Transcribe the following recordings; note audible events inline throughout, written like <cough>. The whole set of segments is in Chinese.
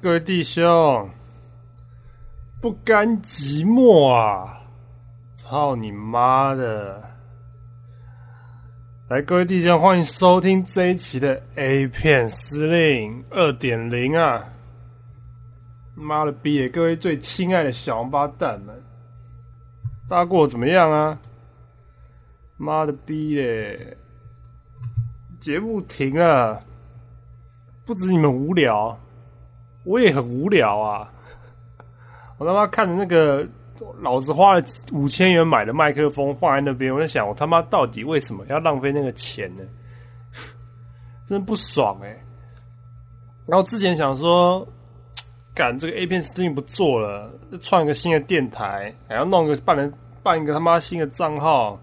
各位弟兄，不甘寂寞啊！操你妈的！来，各位弟兄，欢迎收听这一期的 A 片司令二点零啊！妈的逼！各位最亲爱的小王八蛋们，大家过得怎么样啊？妈的逼耶！节目停了，不止你们无聊。我也很无聊啊！我他妈看着那个老子花了五千元买的麦克风放在那边，我在想，我他妈到底为什么要浪费那个钱呢？真不爽哎！然后之前想说，干这个 A 片 Steam 不做了，创一个新的电台，还要弄个办人办一个他妈新的账号，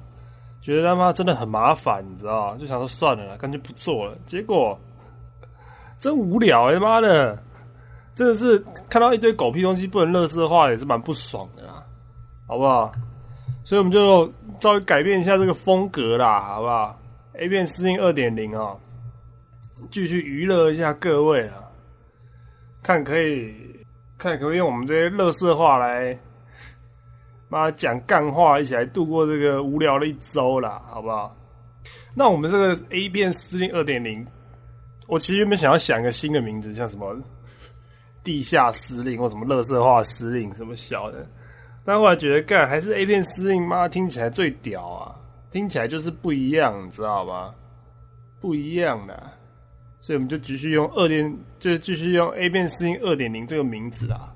觉得他妈真的很麻烦，你知道就想说算了，干脆不做了。结果真无聊哎，他妈的！真的是看到一堆狗屁东西不能乐视化，也是蛮不爽的啦，好不好？所以我们就稍微改变一下这个风格啦，好不好？A 片适应二点零啊，继续娱乐一下各位啊，看可以看可不可以用我们这些乐色话来，妈讲干话，一起来度过这个无聊的一周啦，好不好？那我们这个 A 片司令二点零，我其实原本想要想一个新的名字，像什么？地下司令或什么乐色化司令什么小的，但后来觉得干还是 A 片司令妈听起来最屌啊，听起来就是不一样，你知道吗？不一样的，所以我们就继续用二点，就继续用 A 片司令二点零这个名字啊。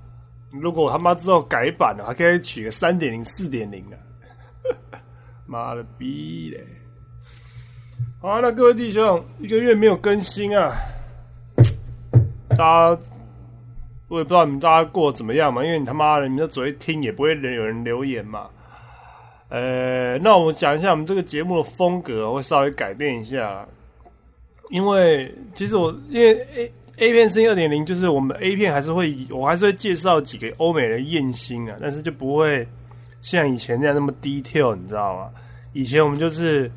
如果他妈之后改版了，还可以取个三点零、四点零的。<laughs> 妈的逼嘞！好，那各位弟兄，一个月没有更新啊，大家。我也不知道你们大家过得怎么样嘛，因为你他妈的，你们只会听，也不会有人留言嘛。呃，那我们讲一下我们这个节目的风格会稍微改变一下，因为其实我因为 A A 片声音二点零，就是我们 A 片还是会，我还是会介绍几个欧美的艳星啊，但是就不会像以前那样那么 detail，你知道吗？以前我们就是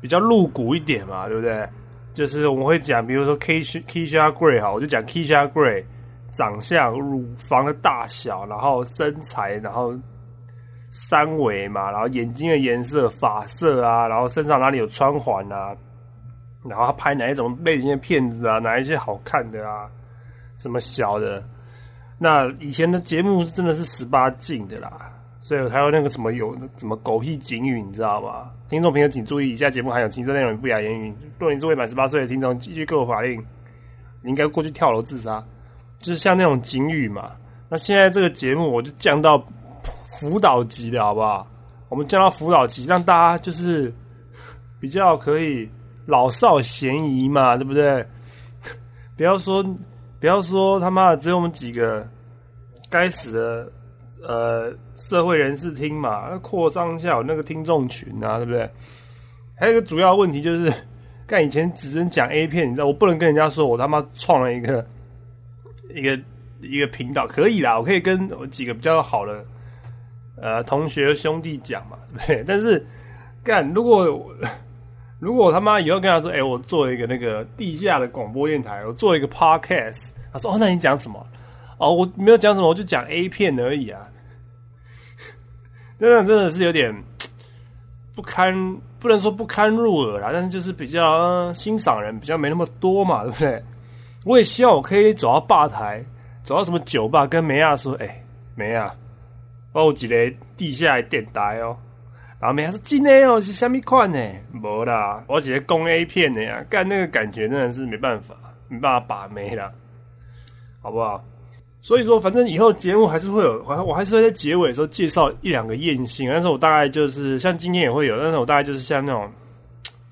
比较露骨一点嘛，对不对？就是我们会讲，比如说 K Kisha Gray 哈，我就讲 Kisha Gray。长相、乳房的大小，然后身材，然后三围嘛，然后眼睛的颜色、发色啊，然后身上哪里有穿环啊，然后他拍哪一种类型的片子啊，哪一些好看的啊，什么小的。那以前的节目真的是十八禁的啦，所以还有那个什么有什么狗屁警语，你知道吗？听众朋友请注意，以下节目含有情色内容、不雅言语。若你是未满十八岁的听众，继续购法令，你应该过去跳楼自杀。就是像那种警语嘛，那现在这个节目我就降到辅导级的好不好？我们降到辅导级，让大家就是比较可以老少咸宜嘛，对不对？不要说不要说他妈的只有我们几个该死的呃社会人士听嘛，扩张一下有那个听众群啊，对不对？还有一个主要问题就是，干以前只能讲 A 片，你知道，我不能跟人家说我他妈创了一个。一个一个频道可以啦，我可以跟我几个比较好的呃同学兄弟讲嘛，对 <laughs> 不对？但是干如果 <laughs> 如果他妈以后跟他说，哎，我做一个那个地下的广播电台，我做一个 podcast，他说哦，那你讲什么？哦，我没有讲什么，我就讲 A 片而已啊。<laughs> 真的真的是有点不堪，不能说不堪入耳啦，但是就是比较欣赏人比较没那么多嘛，对不对？我也希望我可以走到吧台，走到什么酒吧，跟梅亚说：“哎，梅亚，帮我几个地下电台哦。”然后梅亚说：“今天哦是虾米款呢？无啦，我几个公 A 片的呀，干那个感觉真的是没办法，没办法把妹啦，好不好？所以说，反正以后节目还是会有，我我还是会在结尾的时候介绍一两个艳星，但是我大概就是像今天也会有，但是我大概就是像那种，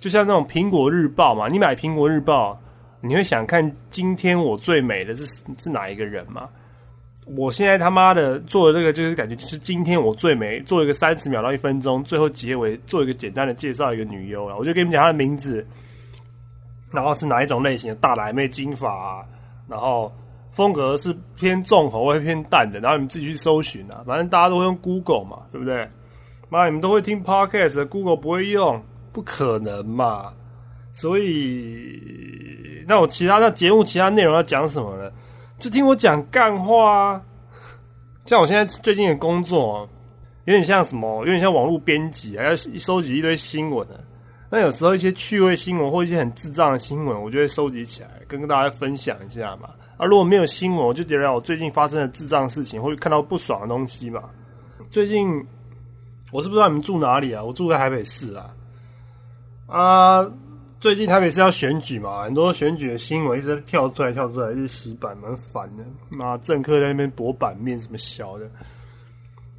就像那种苹果日报嘛，你买苹果日报。你会想看今天我最美的是是哪一个人吗？我现在他妈的做的这个就是感觉就是今天我最美，做一个三十秒到一分钟，最后结尾做一个简单的介绍一个女优啊，我就跟你们讲她的名字，然后是哪一种类型的大奶妹金发，然后风格是偏重口味偏淡的，然后你们自己去搜寻啊，反正大家都会用 Google 嘛，对不对？妈，你们都会听 Podcast，Google 不会用，不可能嘛，所以。那我其他的节目其他内容要讲什么呢？就听我讲干话啊。像我现在最近的工作，有点像什么，有点像网络编辑啊，要收集一堆新闻啊。那有时候一些趣味新闻或一些很智障的新闻，我就会收集起来，跟跟大家分享一下嘛。啊，如果没有新闻，我就觉得我最近发生的智障事情，或者看到不爽的东西嘛。最近我是不知道你们住哪里啊？我住在台北市啊。啊，最近台北市要选举嘛，很多选举的新闻一直跳出来跳出来，一直洗版，蛮烦的。妈，政客在那边博版面什么小的。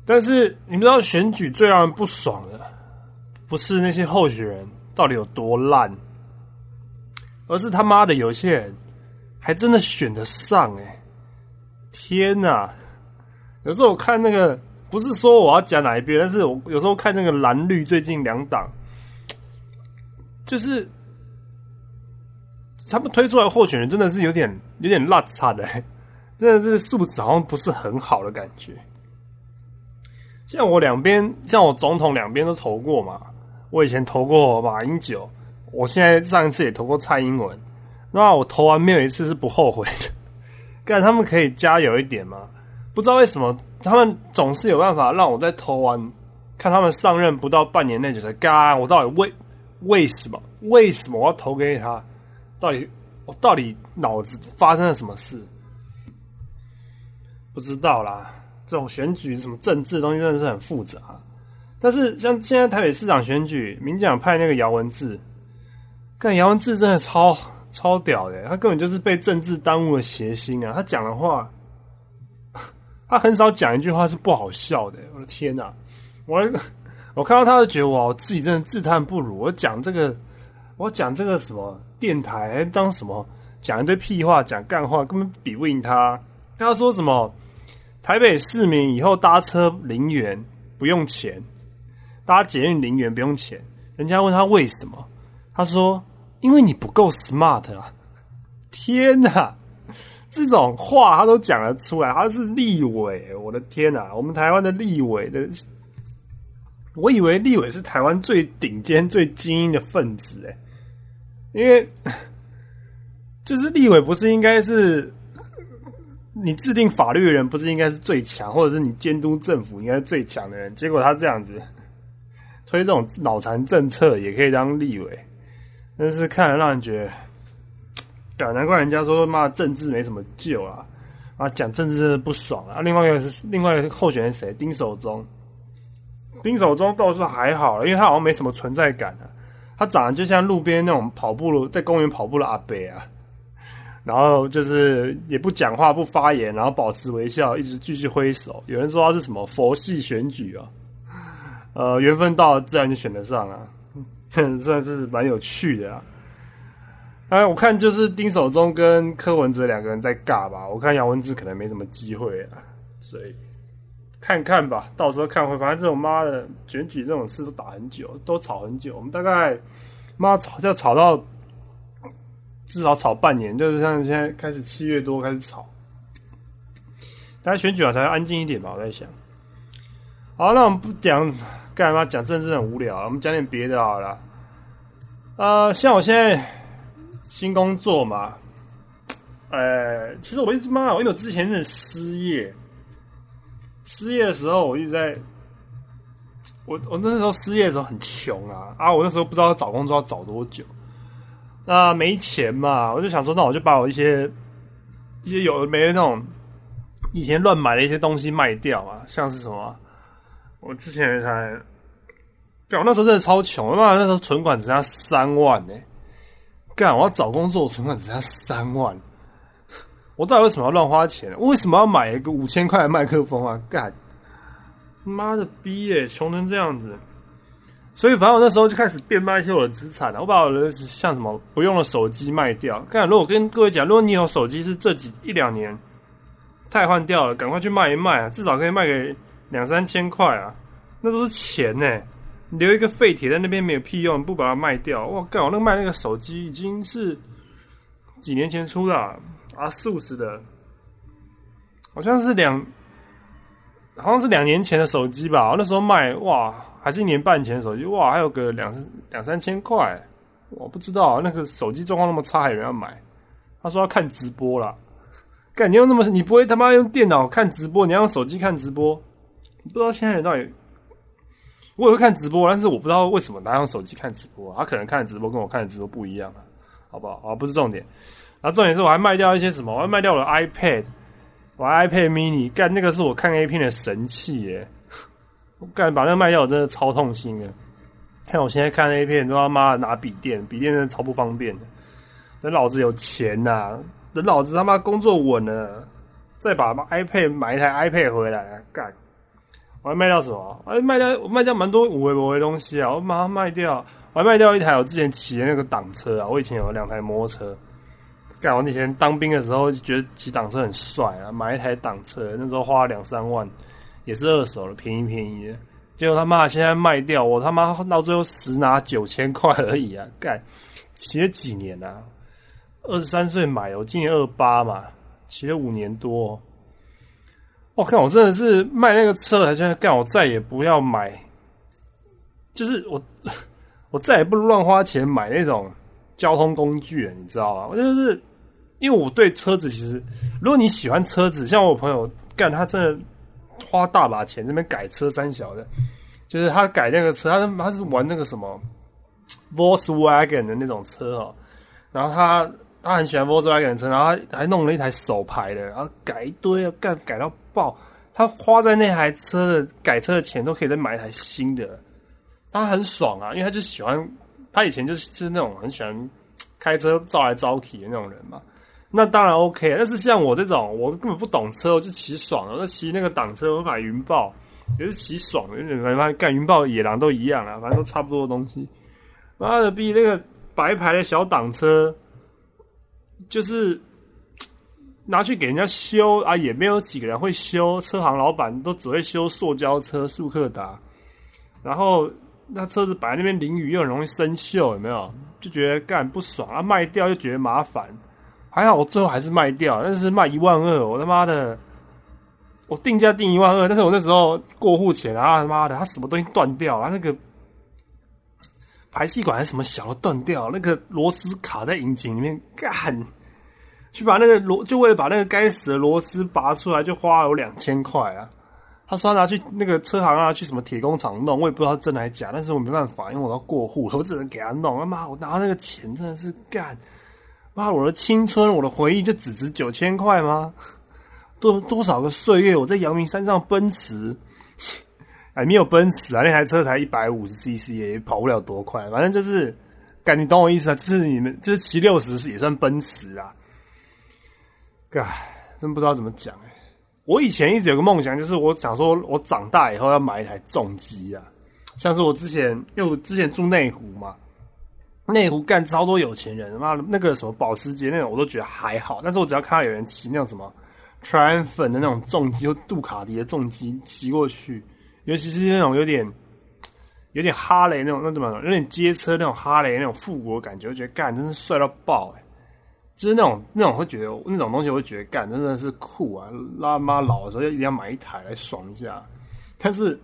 但是你们知道选举最让人不爽的，不是那些候选人到底有多烂，而是他妈的有些人。还真的选得上哎！天哪！有时候我看那个，不是说我要讲哪一边，但是我有时候看那个蓝绿最近两党，就是他们推出来候选人真的是有点有点落差的，<laughs> 真的是素质好像不是很好的感觉。像我两边，像我总统两边都投过嘛，我以前投过马英九，我现在上一次也投过蔡英文。那我投完没有一次是不后悔的，<laughs> 但他们可以加油一点吗？不知道为什么他们总是有办法让我在投完，看他们上任不到半年内就在干，我到底为为什么？为什么我要投给他？到底我到底脑子发生了什么事？不知道啦，这种选举什么政治东西真的是很复杂。但是像现在台北市长选举，民进党派那个姚文智，看姚文智真的超。超屌的，他根本就是被政治耽误了邪心啊！他讲的话，<laughs> 他很少讲一句话是不好笑的。我的天哪！我 <laughs> 我看到他就觉得我自己真的自叹不如。我讲这个，我讲这个什么电台当什么讲一堆屁话，讲干话，根本比不赢他。他说什么台北市民以后搭车零元不用钱，搭捷运零元不用钱。人家问他为什么，他说。因为你不够 smart 啊！天哪，这种话他都讲得出来，他是立委，我的天哪！我们台湾的立委的，我以为立委是台湾最顶尖、最精英的分子哎，因为就是立委不是应该是你制定法律的人，不是应该是最强，或者是你监督政府应该是最强的人？结果他这样子推这种脑残政策，也可以当立委。但是看了让人觉得，难怪人家说骂政治没什么救啊！啊，讲政治真的不爽啊！另外一个是另外一个候选人谁？丁守中，丁守中倒是还好，因为他好像没什么存在感啊。他长得就像路边那种跑步在公园跑步的阿伯啊，然后就是也不讲话不发言，然后保持微笑，一直继续挥手。有人说他是什么佛系选举啊？呃，缘分到了自然就选得上啊。<laughs> 算是蛮有趣的啊！哎，我看就是丁守中跟柯文哲两个人在尬吧。我看杨文志可能没什么机会啊，所以看看吧，到时候看会。反正这种妈的选举这种事都打很久，都吵很久。我们大概妈吵要吵到至少吵半年，就是像现在开始七月多开始吵，大家选举啊才安静一点吧。我在想，好，那我们不讲。干嘛讲政治很无聊？我们讲点别的好了。呃，像我现在新工作嘛，呃，其实我一直妈，因为我之前是失业，失业的时候我一直在，我我那时候失业的时候很穷啊啊！我那时候不知道找工作要找多久，那没钱嘛，我就想说，那我就把我一些一些有没的那种以前乱买的一些东西卖掉啊，像是什么。我之前才，对，我那时候真的超穷，妈那时候存款只剩下三万呢。干，我要找工作，我存款只剩下三万，我到底为什么要乱花钱？为什么要买一个五千块的麦克风啊？干，妈的逼耶，穷成这样子。所以反正我那时候就开始变卖一些我的资产了。我把我的像什么不用的手机卖掉。干，如果跟各位讲，如果你有手机是这几一两年太换掉了，赶快去卖一卖啊，至少可以卖给。两三千块啊，那都是钱呢。留一个废铁在那边没有屁用，不把它卖掉。我靠，我那个卖那个手机已经是几年前出的，四五十的，好像是两，好像是两年前的手机吧。那时候卖哇，还是一年半前的手机哇，还有个两两三千块。我不知道那个手机状况那么差，还有人要买？他说要看直播了。干，你用那么，你不会他妈用电脑看直播，你要用手机看直播？不知道现在人到底，我也会看直播，但是我不知道为什么他用手机看直播，他可能看直播跟我看的直播不一样啊，好不好？啊，不是重点，然后重点是我还卖掉一些什么？我还卖掉了 iPad，我 iPad mini，干那个是我看 A 片的神器耶，干把那个卖掉，我真的超痛心的。看我现在看 A 片都他妈拿笔电，笔电真的超不方便的。等老子有钱呐！等老子他妈工作稳了，再把 iPad 买一台 iPad 回来干！我还卖掉什么？哎，卖掉我卖掉蛮多五维博的东西啊！我马上卖掉，我还卖掉一台我之前骑的那个挡车啊！我以前有两台摩托车，干！我以前当兵的时候就觉得骑挡车很帅啊，买一台挡车，那时候花了两三万，也是二手的，便宜便宜的。结果他妈现在卖掉，我他妈到最后十拿九千块而已啊！干，骑了几年啊？二十三岁买，我今年二八嘛，骑了五年多。我看我真的是卖那个车，才觉得干，我再也不要买。就是我，<laughs> 我再也不乱花钱买那种交通工具了，你知道吗？我就是因为我对车子其实，如果你喜欢车子，像我朋友干，他真的花大把钱这边改车三小的，就是他改那个车，他他是玩那个什么 Volkswagen 的那种车哦，然后他。他很喜欢 Volkswagen 的车，然后他还弄了一台手牌的，然后改一堆，干改到爆。他花在那台车的改车的钱，都可以再买一台新的。他很爽啊，因为他就喜欢，他以前就是就是那种很喜欢开车招来招去的那种人嘛。那当然 OK，但是像我这种，我根本不懂车，我就骑爽了，那骑那个挡车，我买云豹也是骑爽的，反正干云豹、野狼都一样啊，反正都差不多的东西。妈的逼那个白牌的小挡车。就是拿去给人家修啊，也没有几个人会修。车行老板都只会修塑胶车、速克达。然后那车子摆在那边淋雨又很容易生锈，有没有？就觉得干不爽啊，卖掉又觉得麻烦。还好我最后还是卖掉，但是卖一万二，我他妈的，我定价定一万二，但是我那时候过户前啊，他妈的，他什么东西断掉了？那个排气管还是什么小的断掉，那个螺丝卡在引擎里面，干。去把那个螺，就为了把那个该死的螺丝拔出来，就花了我两千块啊！他说他拿去那个车行啊，去什么铁工厂弄，我也不知道真的还是假，但是我没办法，因为我要过户，我只能给他弄。他妈，我拿那个钱真的是干，妈，我的青春，我的回忆就只值九千块吗？<laughs> 多多少个岁月，我在阳明山上奔驰，<laughs> 哎，没有奔驰啊，那台车才一百五十 CC，也跑不了多快，反正就是，感，你懂我意思啊？就是你们就是骑六十也算奔驰啊。唉，真不知道怎么讲哎！我以前一直有个梦想，就是我想说，我长大以后要买一台重机啊。像是我之前，因为我之前住内湖嘛，内湖干超多有钱人，妈的，那个什么保时捷那种，我都觉得还好。但是我只要看到有人骑那种什么 Triumph 的那种重机或杜卡迪的重机骑过去，尤其是那种有点有点哈雷那种，那怎么有点街车那种哈雷那种复古感觉，我觉得干真是帅到爆哎！就是那种那种会觉得那种东西，我会觉得干真的是酷啊！拉妈老的时候要一定要买一台来爽一下。但是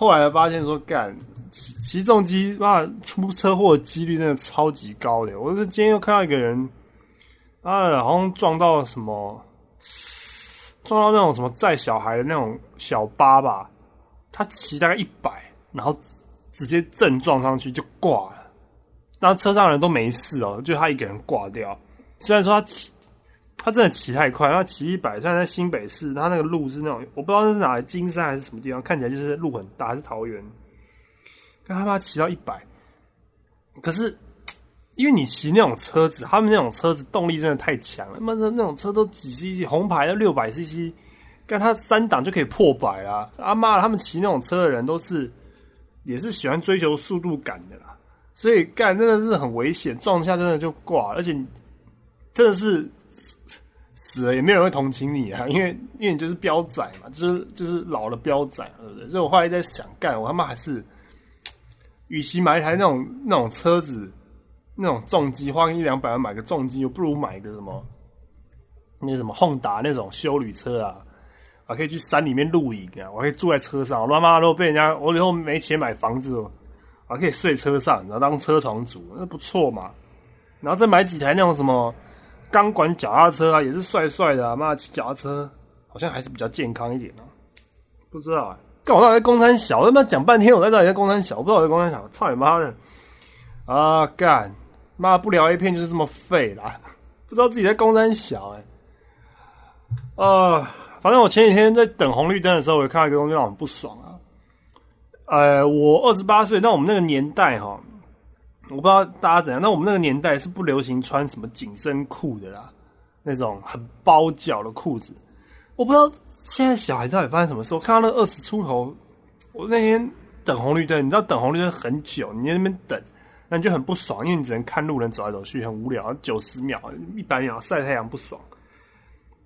后来发现说，干骑骑重机妈出车祸的几率真的超级高的。我是今天又看到一个人，啊，好像撞到什么，撞到那种什么载小孩的那种小巴吧。他骑大概一百，然后直接正撞上去就挂了。然后车上人都没事哦，就他一个人挂掉。虽然说他骑，他真的骑太快，他骑一百，虽然在新北市，他那个路是那种，我不知道那是哪里，金山还是什么地方，看起来就是路很大，还是桃园。看他妈骑到一百，可是因为你骑那种车子，他们那种车子动力真的太强了，妈的那种车都几 CC，红牌要六百 CC，干他三档就可以破百啊！阿妈，他们骑那种车的人都是也是喜欢追求速度感的啦，所以干真的是很危险，撞一下真的就挂，而且。真的是死了也没有人会同情你啊，因为因为你就是标仔嘛，就是就是老了标仔，对不对？所以我后来在想，干我他妈还是，与其买一台那种那种车子，那种重机花个一两百万买个重机，我不如买个什么那什么轰达那种修旅车啊，我可以去山里面露营啊，我可以住在车上，我他妈如果被人家我以后没钱买房子，我可以睡车上，然后当车床主，那不错嘛。然后再买几台那种什么。钢管脚踏车啊，也是帅帅的啊，妈骑脚踏车好像还是比较健康一点啊，不知道啊。干我到底在公山小，他妈讲半天，我在这里在公山小，我不知道我在公山小，操你妈的！啊干，妈不聊 A 片就是这么废啦，<laughs> 不知道自己在公山小哎。呃，反正我前几天在等红绿灯的时候，我看到一个东西让我很不爽啊。呃，我二十八岁，那我们那个年代哈，我不知道大家怎样，那我们那个年代是不流行穿什么紧身裤的啦，那种很包脚的裤子。我不知道现在小孩到底发生什么事。我看到那二十出头，我那天等红绿灯，你知道等红绿灯很久，你在那边等，那你就很不爽，因为你只能看路人走来走去，很无聊，九十秒、一百秒晒太阳不爽。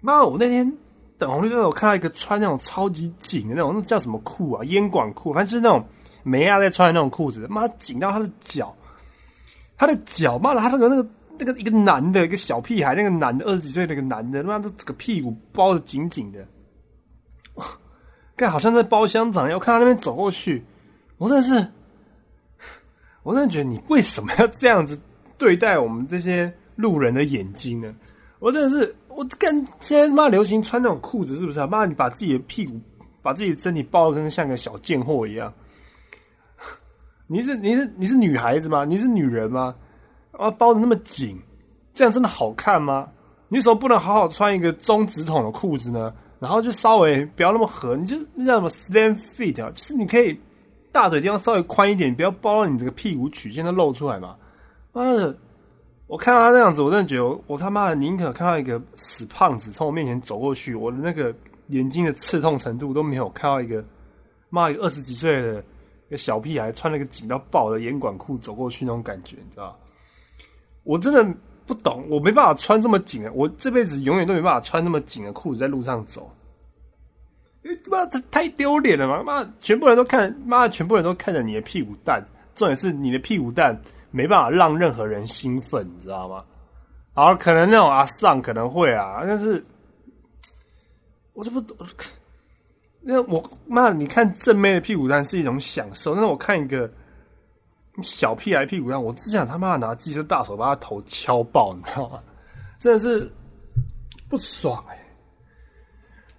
妈，我那天等红绿灯，我看到一个穿那种超级紧的那种，那叫什么裤啊？烟管裤，反正就是那种梅亚在穿的那种裤子，妈紧到他的脚，他的脚，妈的，他那个那个。那个一个男的，一个小屁孩，那个男的二十几岁，那个男的，他妈的这个屁股包的紧紧的，看好像在包香肠。我看他那边走过去，我真的是，我真的觉得你为什么要这样子对待我们这些路人的眼睛呢？我真的是，我跟现在妈流行穿那种裤子，是不是啊？妈，你把自己的屁股，把自己的身体包的跟像个小贱货一样。你是你是你是女孩子吗？你是女人吗？啊，包的那么紧，这样真的好看吗？你为什么不能好好穿一个中直筒的裤子呢？然后就稍微不要那么合，你就那叫什么 slim fit 啊？就是你可以大腿地方稍微宽一点，不要包到你这个屁股曲线都露出来嘛。妈的，我看到他那样子，我真的觉得我他妈的宁可看到一个死胖子从我面前走过去，我的那个眼睛的刺痛程度都没有看到一个妈一个二十几岁的个小屁孩穿了个紧到爆的烟管裤走过去那种感觉，你知道我真的不懂，我没办法穿这么紧的，我这辈子永远都没办法穿那么紧的裤子在路上走，因为妈的太丢脸了嘛！妈，全部人都看，妈，全部人都看着你的屁股蛋，重点是你的屁股蛋没办法让任何人兴奋，你知道吗？然后可能那种阿尚可能会啊，但是我这不懂，那我妈，你看正妹的屁股蛋是一种享受，但是我看一个。小屁孩屁股蛋，我只想他妈拿机车大手把他头敲爆，你知道吗？<laughs> 真的是不爽哎！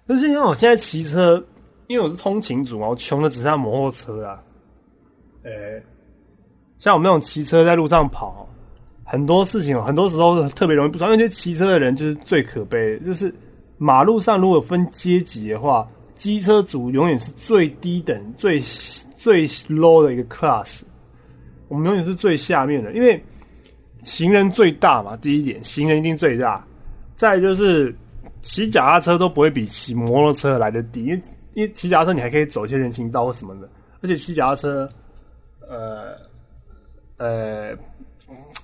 但是因为我现在骑车，因为我是通勤族嘛，我穷的只剩下摩托车啊。诶，像我们那种骑车在路上跑，很多事情，很多时候特别容易不爽。因为骑车的人就是最可悲，就是马路上如果分阶级的话，机车族永远是最低等、最最 low 的一个 class。我们永远是最下面的，因为行人最大嘛。第一点，行人一定最大。再就是骑脚踏车都不会比骑摩托车来的低，因为因为骑脚踏车你还可以走一些人行道或什么的，而且骑脚踏车，呃呃，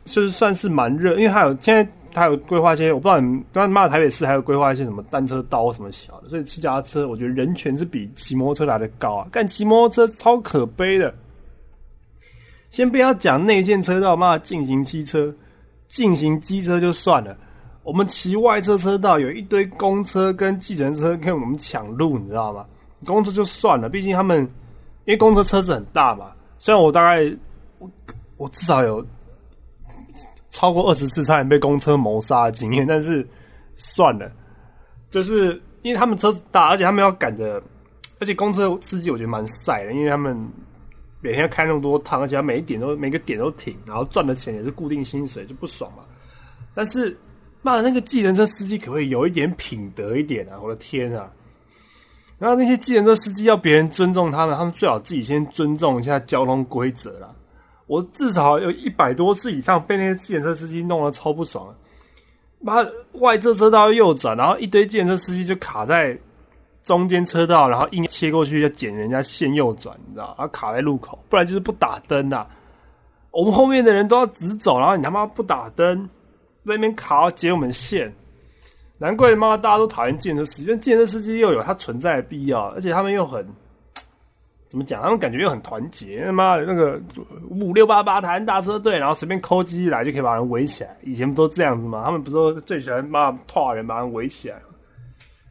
就是算是蛮热，因为还有现在他有规划一些，我不知道你刚刚骂台北市还有规划一些什么单车道什么小的，所以骑脚踏车我觉得人权是比骑摩托车来的高啊。但骑摩托车超可悲的。先不要讲内线车道，骂进行机车、进行机车就算了。我们骑外侧车道，有一堆公车跟计程车跟我们抢路，你知道吗？公车就算了，毕竟他们因为公车车子很大嘛。虽然我大概我我至少有超过二十次差点被公车谋杀的经验，但是算了，就是因为他们车子大，而且他们要赶着，而且公车司机我觉得蛮晒的，因为他们。每天要开那么多趟，而且他每一点都每个点都停，然后赚的钱也是固定薪水，就不爽嘛。但是，妈的，那个计程车司机可不可以有一点品德一点啊？我的天啊！然后那些计程车司机要别人尊重他们，他们最好自己先尊重一下交通规则啦。我至少有一百多次以上被那些计程车司机弄得超不爽。妈，外侧车道右转，然后一堆计程车司机就卡在。中间车道，然后硬切过去要捡人家线右转，你知道？然后卡在路口，不然就是不打灯呐。我们后面的人都要直走，然后你他妈不打灯，在那边卡要截我们线。难怪他妈大家都讨厌建车司机，但建车司机又有他存在的必要，而且他们又很怎么讲？他们感觉又很团结。他妈的那个五六八八台大车队，然后随便抠机一来就可以把人围起来。以前不都这样子吗？他们不都最喜欢骂拓人把人围起来？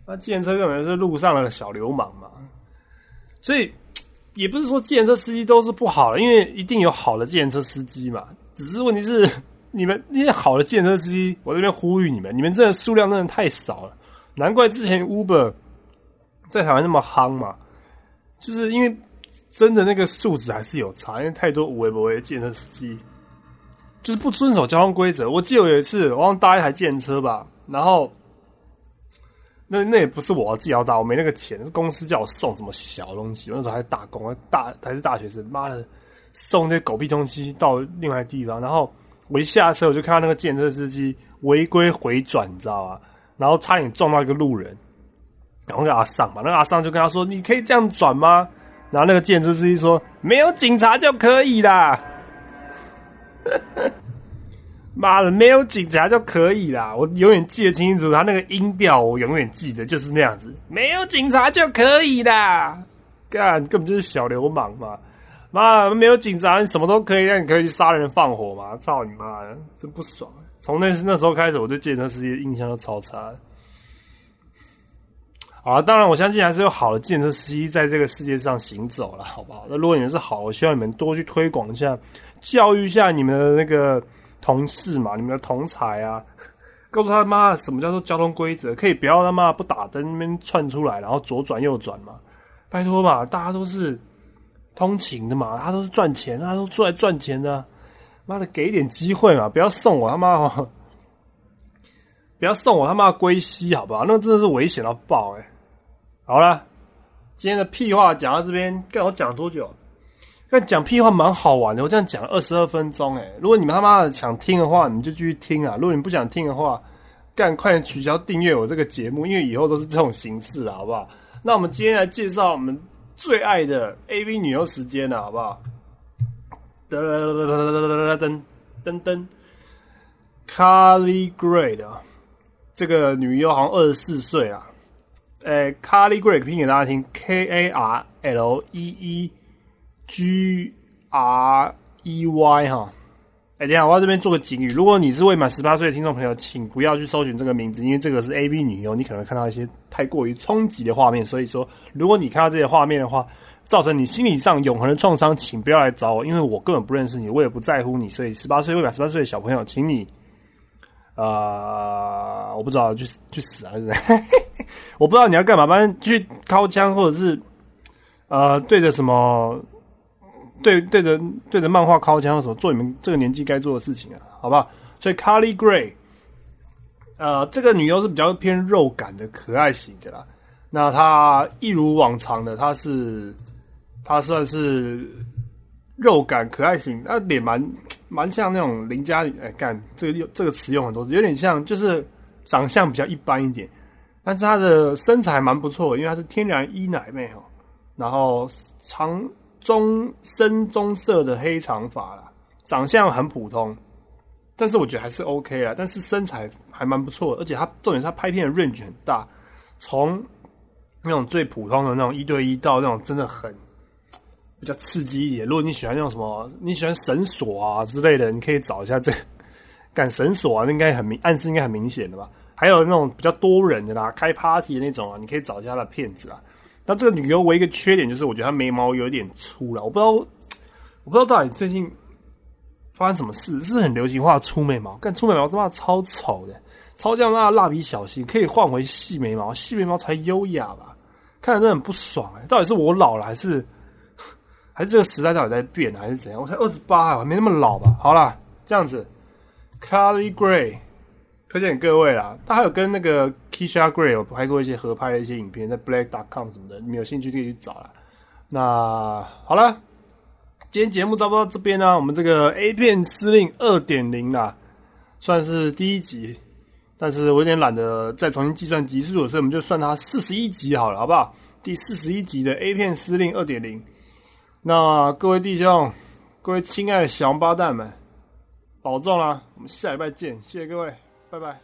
那计程车根本是路上的小流氓嘛，所以也不是说计程车司机都是不好的，因为一定有好的计程车司机嘛。只是问题是，你们那些好的建车司机，我这边呼吁你们，你们这数量真的太少了，难怪之前 Uber 在台湾那么夯嘛，就是因为真的那个素质还是有差，因为太多无为不为的建车司机，就是不遵守交通规则。我记得有一次，我让搭一台建车吧，然后。那那也不是我自己要搭，我没那个钱，是公司叫我送什么小东西。那时候还打工，大还是大学生，妈的，送那些狗屁东西到另外地方。然后我一下车，我就看到那个建车司机违规回转，你知道吧？然后差点撞到一个路人，然后给阿尚嘛。那个阿尚就跟他说：“你可以这样转吗？”然后那个建车司机说：“没有警察就可以啦。<laughs> ”妈的，没有警察就可以啦！我永远记得清清楚楚，他那个音调我永远记得，就是那样子。没有警察就可以啦，干根本就是小流氓嘛！妈，没有警察，你什么都可以，让你可以去杀人放火嘛！操你妈的，真不爽！从那那时候开始，我对健身司机印象都超差。好，当然我相信还是有好的建设司机在这个世界上行走了，好不好？那如果你们是好，我希望你们多去推广一下，教育一下你们的那个。同事嘛，你们的同才啊，告诉他妈什么叫做交通规则，可以不要他妈不打灯那边窜出来，然后左转右转嘛，拜托嘛，大家都是通勤的嘛，他都是赚钱，他都出来赚钱的，妈的给点机会嘛，不要送我他妈，不要送我他妈归西好不好？那真的是危险到爆哎！好了，今天的屁话讲到这边，看我讲了多久？看讲屁话蛮好玩的，我这样讲了二十二分钟哎。如果你们他妈的想听的话，你就继续听啊；如果你不想听的话，干快点取消订阅我这个节目，因为以后都是这种形式，好不好？那我们今天来介绍我们最爱的 AV 女优时间了，好不好？噔噔噔噔噔噔噔噔噔，Carly Gray 的这个女优好像二十四岁啊。诶，Carly Gray 拼给大家听，K A R L E E。G R E Y 哈，哎，等下我要这边做个警语，如果你是未满十八岁的听众朋友，请不要去搜寻这个名字，因为这个是 A V 女优，你可能会看到一些太过于冲击的画面。所以说，如果你看到这些画面的话，造成你心理上永恒的创伤，请不要来找我，因为我根本不认识你，我也不在乎你。所以，十八岁未满十八岁的小朋友，请你，呃，我不知道，去去死还是？<laughs> 我不知道你要干嘛，反正去掏枪，或者是呃，对着什么？对对着对着漫画靠枪的时候，做你们这个年纪该做的事情啊，好不好？所以 Carly Gray，呃，这个女优是比较偏肉感的可爱型的啦。那她一如往常的，她是她算是肉感可爱型，那脸蛮蛮像那种邻家女哎，干这个用这个词用很多，有点像，就是长相比较一般一点，但是她的身材蛮不错，因为她是天然一奶妹哦，然后长。中深棕色的黑长发啦，长相很普通，但是我觉得还是 OK 啦。但是身材还蛮不错，而且她重点是她拍片的 range 很大，从那种最普通的那种一对一到那种真的很比较刺激一点。如果你喜欢那种什么，你喜欢绳索啊之类的，你可以找一下这赶 <laughs> 绳索啊，那应该很明暗示应该很明显的吧。还有那种比较多人的啦，开 party 的那种啊，你可以找一下他的片子啊。那这个女优唯一一个缺点就是，我觉得她眉毛有点粗了。我不知道，我不知道到底最近发生什么事，是很流行画粗眉毛。但粗眉毛他妈超丑的，超像那蜡笔小新，可以换回细眉毛，细眉毛才优雅吧？看着真的很不爽哎！到底是我老了，还是还是这个时代到底在变，还是怎样？我才二十八啊，没那么老吧？好了，这样子，Carly Gray。推荐给各位啦，他还有跟那个 Kisha Gray 有拍过一些合拍的一些影片，在 Black.com 什么的，你们有兴趣可以去找啦。那好了，今天节目差不多到这边呢，我们这个 A 片司令二点零啦，算是第一集，但是我有点懒得再重新计算集数，所以我们就算它四十一集好了，好不好？第四十一集的 A 片司令二点零，那各位弟兄，各位亲爱的小王八蛋们，保重啦，我们下礼拜见，谢谢各位。拜拜。